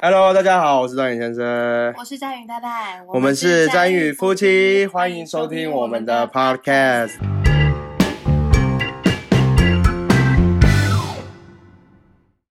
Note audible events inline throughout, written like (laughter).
Hello，大家好，我是张宇先生，我是张宇太太，我们是张宇夫妻，欢迎收听我们的 Podcast。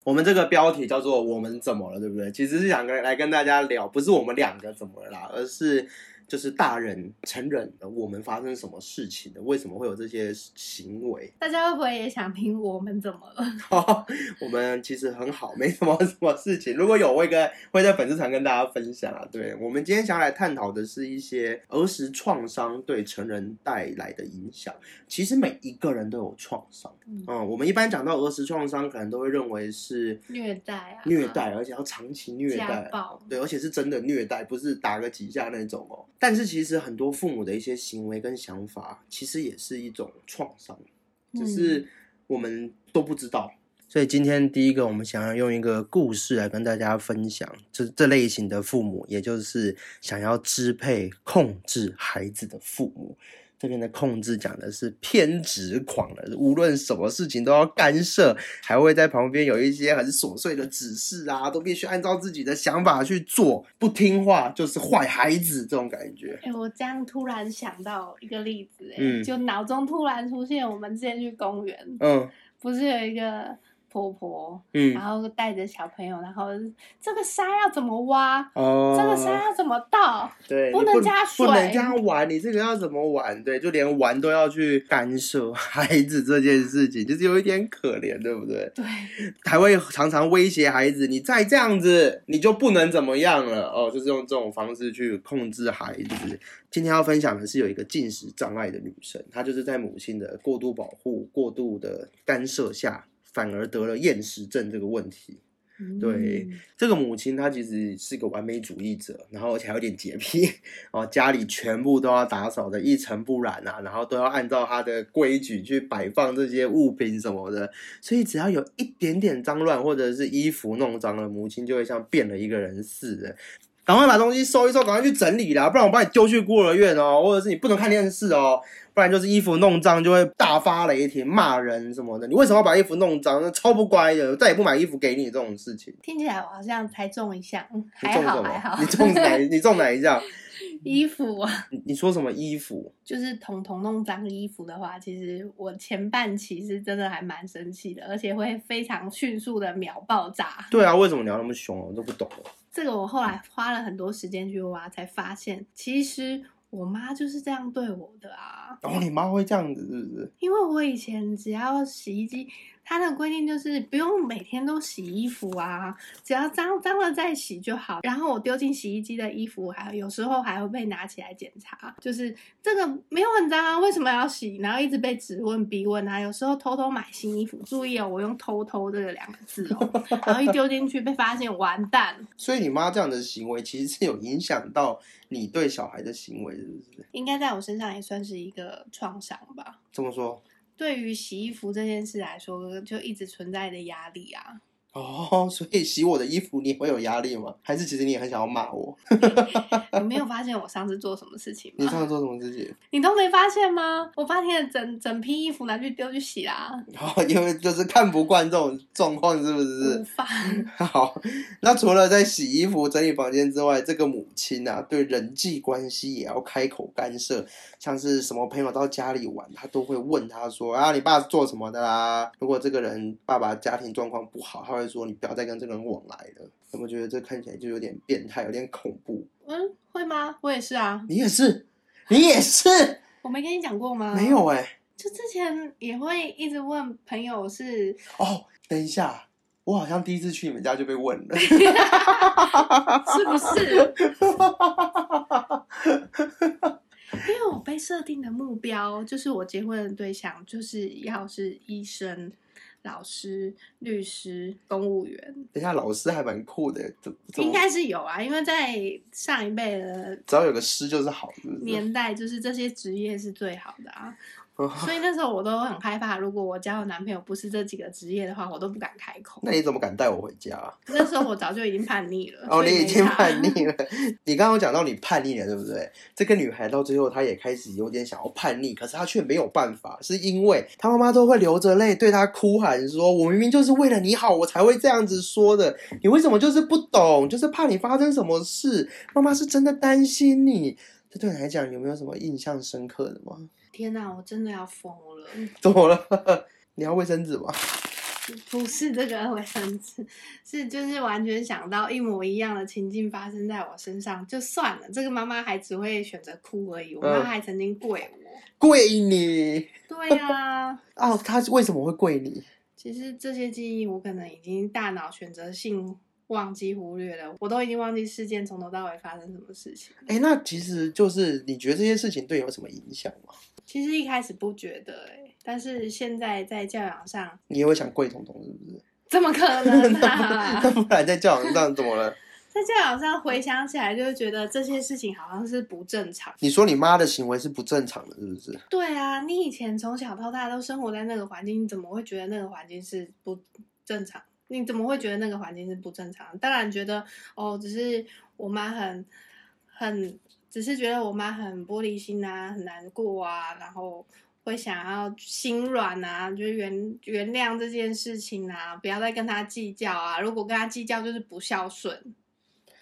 我们这个标题叫做“我们怎么了”，对不对？其实是想跟来跟大家聊，不是我们两个怎么了啦，而是。就是大人成人的我们发生什么事情的？为什么会有这些行为？大家会不会也想听我们怎么了？(laughs) 我们其实很好，没什么 (laughs) 什么事情。如果有，会跟会在粉丝团跟大家分享啊。对我们今天想要来探讨的是一些儿时创伤对成人带来的影响。其实每一个人都有创伤。嗯，我们一般讲到儿时创伤，可能都会认为是虐待啊，虐待，而且要长期虐待，对，而且是真的虐待，不是打个几下那种哦。但是其实很多父母的一些行为跟想法，其实也是一种创伤，只是我们都不知道。所以今天第一个，我们想要用一个故事来跟大家分享，这这类型的父母，也就是想要支配、控制孩子的父母。这边的控制讲的是偏执狂了，无论什么事情都要干涉，还会在旁边有一些很琐碎的指示啊，都必须按照自己的想法去做，不听话就是坏孩子这种感觉。哎，我这样突然想到一个例子，哎，就脑中突然出现，我们之前去公园，嗯，不是有一个。婆婆，嗯，然后带着小朋友，然后这个沙要怎么挖？哦，这个沙要怎么倒？对，不能加水，不能这样玩。你这个要怎么玩？对，就连玩都要去干涉孩子这件事情，就是有一点可怜，对不对？对，还会常常威胁孩子，你再这样子，你就不能怎么样了。哦，就是用这种方式去控制孩子。今天要分享的是有一个进食障碍的女生，她就是在母亲的过度保护、过度的干涉下。反而得了厌食症这个问题，对这个母亲，她其实是个完美主义者，然后而且还有点洁癖哦，家里全部都要打扫的一尘不染啊，然后都要按照她的规矩去摆放这些物品什么的，所以只要有一点点脏乱或者是衣服弄脏了，母亲就会像变了一个人似的，赶快把东西收一收，赶快去整理啦，不然我把你丢去孤儿院哦，或者是你不能看电视哦。不然就是衣服弄脏就会大发雷霆骂人什么的。你为什么要把衣服弄脏？那超不乖的，再也不买衣服给你这种事情。听起来我好像才中一项，还好还好。你中哪？你中哪一项？衣服啊？你说什么衣服？就是彤彤弄脏衣服的话，其实我前半期是真的还蛮生气的，而且会非常迅速的秒爆炸。对啊，为什么你要那么凶？我都不懂。这个我后来花了很多时间去挖，才发现其实。我妈就是这样对我的啊！哦，你妈会这样子是不是？因为我以前只要洗衣机。它的规定就是不用每天都洗衣服啊，只要脏脏了再洗就好。然后我丢进洗衣机的衣服，还有时候还会被拿起来检查，就是这个没有很脏啊，为什么要洗？然后一直被质问逼问啊。有时候偷偷买新衣服，注意哦，我用“偷偷”这个两个字哦。(laughs) 然后一丢进去被发现，完蛋。所以你妈这样的行为其实是有影响到你对小孩的行为，是不是？应该在我身上也算是一个创伤吧。这么说？对于洗衣服这件事来说，就一直存在的压力啊。哦，所以洗我的衣服你会有压力吗？还是其实你也很想要骂我？(laughs) 你没有发现我上次做什么事情吗？你上次做什么事情？(laughs) 你都没发现吗？我把你的整整批衣服拿去丢去洗啦。(laughs) 哦，因为就是看不惯这种状况，是不是？无法。好，那除了在洗衣服、整理房间之外，这个母亲啊，对人际关系也要开口干涉。像是什么朋友到家里玩，他都会问他说：“啊，你爸做什么的啦？”如果这个人爸爸家庭状况不好，他会。说你不要再跟这个人往来了，有没有觉得这看起来就有点变态，有点恐怖？嗯，会吗？我也是啊，你也是，你也是，我没跟你讲过吗？没有哎，就之前也会一直问朋友是哦，等一下，我好像第一次去你们家就被问了，(laughs) 是不是？(laughs) 因为我被设定的目标就是我结婚的对象就是要是医生。老师、律师、公务员，等下老师还蛮酷的，应该是有啊，因为在上一辈的，只要有个师就是好，年代就是这些职业是最好的啊。(laughs) 所以那时候我都很害怕，如果我交的男朋友不是这几个职业的话，我都不敢开口。那你怎么敢带我回家、啊？(laughs) 那时候我早就已经叛逆了。哦，你已经叛逆了。(laughs) 你刚刚讲到你叛逆了，对不对？这个女孩到最后，她也开始有点想要叛逆，可是她却没有办法，是因为她妈妈都会流着泪对她哭喊说：“我明明就是为了你好，我才会这样子说的。你为什么就是不懂？就是怕你发生什么事？妈妈是真的担心你。”这对你来讲有没有什么印象深刻的吗？天哪，我真的要疯了！(laughs) 怎么了？(laughs) 你要卫生纸吗？(laughs) 不是这个卫生纸，是就是完全想到一模一样的情境发生在我身上，就算了。这个妈妈还只会选择哭而已，我妈嗯还曾经跪我。跪你对呀、哦，她为什么会跪你？其实这些记忆我可能已经大脑选择性忘记忽略了，我都已经忘记事件从头到尾发生什么事情。哎，那其实就是你觉得这些事情对你有什么影响吗？其实一开始不觉得哎、但是现在在教养上，你也会想跪彤彤是不是？(laughs) 怎么可能 (laughs) 那啊？不然在教养上怎么了？(laughs) 在教养上回想起来，就会觉得这些事情好像是不正常。你说你妈的行为是不正常的，是不是？对啊，你以前从小到大都生活在那个环境，你怎么会觉得那个环境是不正常？你怎么会觉得那个环境是不正常？当然觉得哦，只是我妈很很，只是觉得我妈很玻璃心啊，很难过啊，然后会想要心软啊，就原原谅这件事情啊，不要再跟她计较啊。如果跟她计较，就是不孝顺。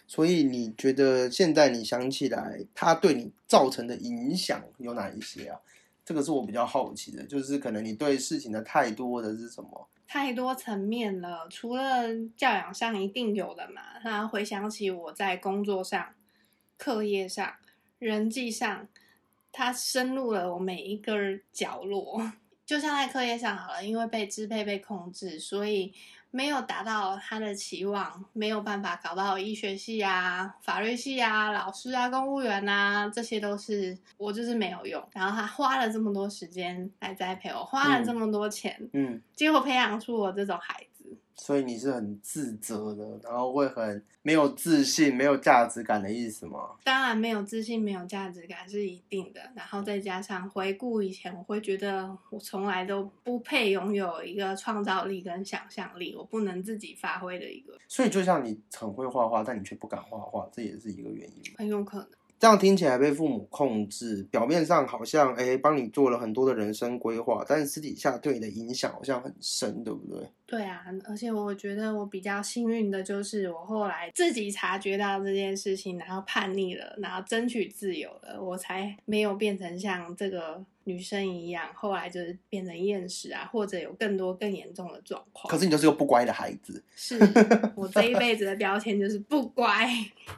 所以你觉得现在你想起来，她对你造成的影响有哪一些啊？这个是我比较好奇的，就是可能你对事情的态度或者是什么？太多层面了，除了教养上一定有的嘛，那回想起我在工作上、课业上、人际上，它深入了我每一个角落。(laughs) 就像在课业上好了，因为被支配、被控制，所以没有达到他的期望，没有办法搞到医学系啊、法律系啊、老师啊、公务员啊，这些都是我就是没有用。然后他花了这么多时间来栽培我，花了这么多钱，嗯，结果培养出我这种孩子。所以你是很自责的，然后会很没有自信、没有价值感的意思吗？当然没有自信、没有价值感是一定的，然后再加上回顾以前，我会觉得我从来都不配拥有一个创造力跟想象力，我不能自己发挥的一个，所以就像你很会画画，但你却不敢画画，这也是一个原因。很有可能。这样听起来被父母控制，表面上好像哎帮你做了很多的人生规划，但是私底下对你的影响好像很深，对不对？对啊，而且我觉得我比较幸运的就是我后来自己察觉到这件事情，然后叛逆了，然后争取自由了，我才没有变成像这个女生一样，后来就是变成厌食啊，或者有更多更严重的状况。可是你就是个不乖的孩子，是我这一辈子的标签就是不乖、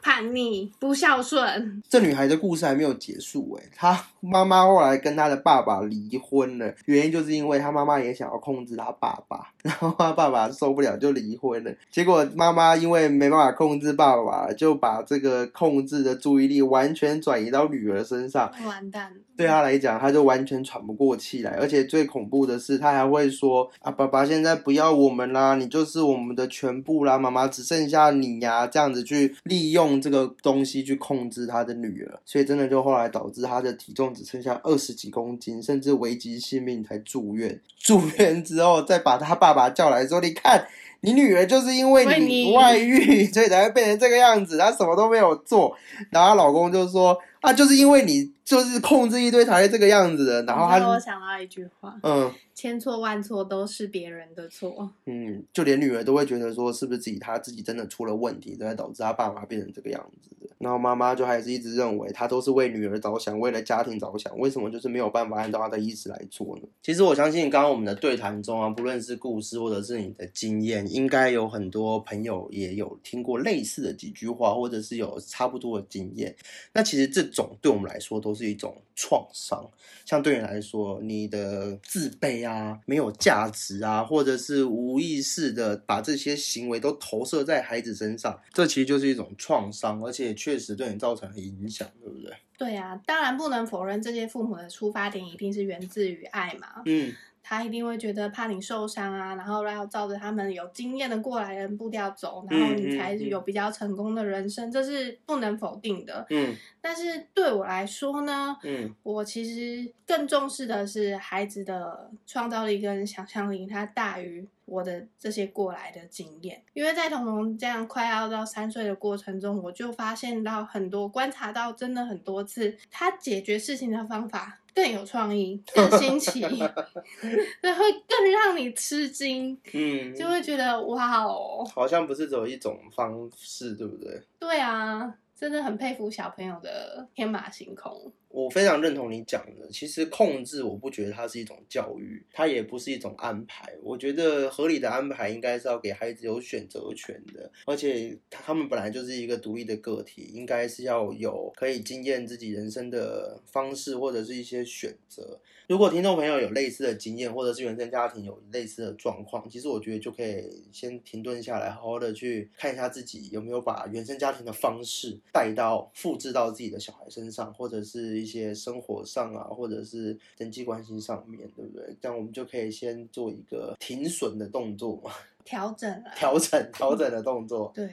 叛逆、不孝顺。这女孩的故事还没有结束哎、她妈妈后来跟她的爸爸离婚了，原因就是因为她妈妈也想要控制她爸爸，然后她爸爸受不了就离婚了。结果妈妈因为没办法控制爸爸，就把这个控制的注意力完全转移到女儿身上。完蛋了，对他来讲，他就完全喘不过气来，而且最恐怖的是，他还会说：“啊，爸爸现在不要我们啦，你就是我们的全部啦，妈妈只剩下你呀、这样子去利用这个东西去控制他的女儿，所以真的就后来导致他的体重只剩下二十几公斤，甚至危及性命才住院。住院之后，再把他爸爸叫来说：“你看。”你女儿就是因为为你你外遇，(laughs) 所以才会变成这个样子。她什么都没有做，然后她老公就说：“啊，就是因为你就是控制一堆才会这个样子的。”然后你知道我她，想到一句话：嗯千错万错都是别人的错。嗯，就连女儿都会觉得说，是不是自己她自己真的出了问题，才导致她爸妈变成这个样子的。然后妈妈就还是一直认为她都是为女儿着想，为了家庭着想，为什么就是没有办法按照她的意思来做呢？其实我相信，刚刚我们的对谈中啊，不论是故事或者是你的经验，应该有很多朋友也有听过类似的几句话，或者是有差不多的经验。那其实这种对我们来说都是一种创伤。像对你来说，你的自卑啊、没有价值啊，或者是无意识的把这些行为都投射在孩子身上，这其实就是一种创伤，而且确实对你造成了影响，对不对？对啊，当然不能否认这些父母的出发点一定是源自于爱嘛。嗯他一定会觉得怕你受伤啊，然后要照着他们有经验的过来人步调走，然后你才有比较成功的人生，这是不能否定的。嗯。但是对我来说呢，嗯。我其实更重视的是孩子的创造力跟想象力，它大于我的这些过来的经验。因为在彤彤这样快要到三岁的过程中，我就发现到很多，观察到真的很多次，他解决事情的方法更有创意、更新奇，(laughs) 那会更让你吃惊，嗯，就会觉得哇哦，好像不是只有一种方式，对不对？对啊，真的很佩服小朋友的天马行空。我非常认同你讲的。其实控制，我不觉得它是一种教育，它也不是一种安排。我觉得合理的安排应该是要给孩子有选择权的，而且他们本来就是一个独立的个体，应该是要有可以经验自己人生的方式或者是一些选择。如果听众朋友有类似的经验，或者是原生家庭有类似的状况，其实我觉得就可以先停顿下来，好好的去看一下自己有没有把原生家庭的方式带到、复制到自己的小孩身上，或者是些生活上啊，或者是人际关系上面，对不对？这样我们就可以先做一个停损的动作嘛，(laughs) 调整了，调整、调整的动作。(laughs) 对，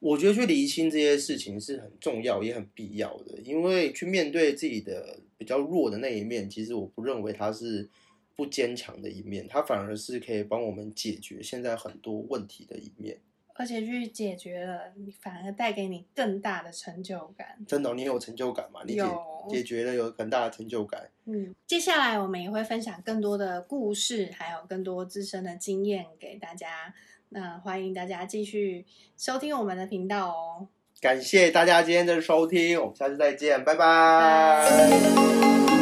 我觉得去厘清这些事情是很重要也很必要的，因为去面对自己的比较弱的那一面，其实我不认为它是不坚强的一面，它反而是可以帮我们解决现在很多问题的一面。而且去解决了，你反而带给你更大的成就感。真的哦、你有成就感吗？你解有解决了有很大的成就感。嗯，接下来我们也会分享更多的故事，还有更多自身的经验给大家。那欢迎大家继续收听我们的频道哦。感谢大家今天的收听，我们下次再见，拜拜拜